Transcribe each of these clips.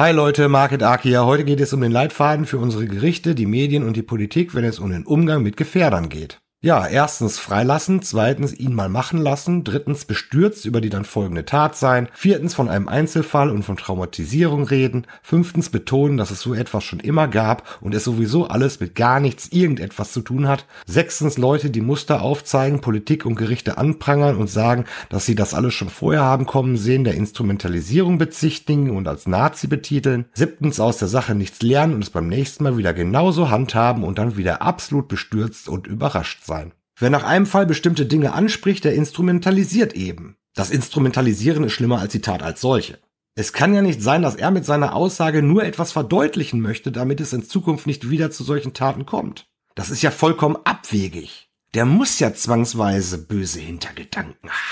Hi Leute, Market Aki hier. Heute geht es um den Leitfaden für unsere Gerichte, die Medien und die Politik, wenn es um den Umgang mit Gefährdern geht. Ja, erstens freilassen, zweitens ihn mal machen lassen, drittens bestürzt über die dann folgende Tat sein, viertens von einem Einzelfall und von Traumatisierung reden, fünftens betonen, dass es so etwas schon immer gab und es sowieso alles mit gar nichts irgendetwas zu tun hat, sechstens Leute, die Muster aufzeigen, Politik und Gerichte anprangern und sagen, dass sie das alles schon vorher haben kommen sehen, der Instrumentalisierung bezichtigen und als Nazi betiteln, siebtens aus der Sache nichts lernen und es beim nächsten Mal wieder genauso handhaben und dann wieder absolut bestürzt und überrascht sein. Wer nach einem Fall bestimmte Dinge anspricht, der instrumentalisiert eben. Das Instrumentalisieren ist schlimmer als die Tat als solche. Es kann ja nicht sein, dass er mit seiner Aussage nur etwas verdeutlichen möchte, damit es in Zukunft nicht wieder zu solchen Taten kommt. Das ist ja vollkommen abwegig. Der muss ja zwangsweise böse Hintergedanken haben.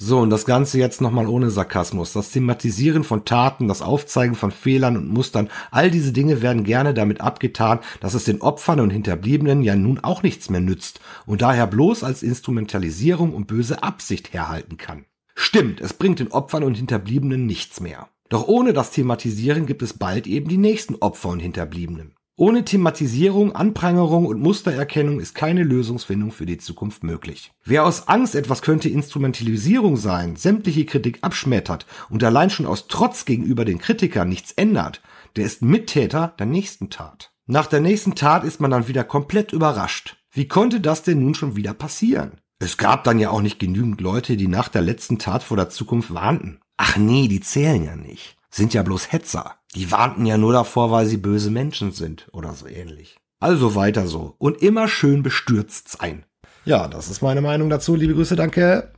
So, und das Ganze jetzt nochmal ohne Sarkasmus. Das Thematisieren von Taten, das Aufzeigen von Fehlern und Mustern, all diese Dinge werden gerne damit abgetan, dass es den Opfern und Hinterbliebenen ja nun auch nichts mehr nützt und daher bloß als Instrumentalisierung und böse Absicht herhalten kann. Stimmt, es bringt den Opfern und Hinterbliebenen nichts mehr. Doch ohne das Thematisieren gibt es bald eben die nächsten Opfer und Hinterbliebenen. Ohne Thematisierung, Anprangerung und Mustererkennung ist keine Lösungsfindung für die Zukunft möglich. Wer aus Angst, etwas könnte Instrumentalisierung sein, sämtliche Kritik abschmettert und allein schon aus Trotz gegenüber den Kritikern nichts ändert, der ist Mittäter der nächsten Tat. Nach der nächsten Tat ist man dann wieder komplett überrascht. Wie konnte das denn nun schon wieder passieren? Es gab dann ja auch nicht genügend Leute, die nach der letzten Tat vor der Zukunft warnten. Ach nee, die zählen ja nicht. Sind ja bloß Hetzer. Die warnten ja nur davor, weil sie böse Menschen sind oder so ähnlich. Also weiter so. Und immer schön bestürzt sein. Ja, das ist meine Meinung dazu. Liebe Grüße, danke.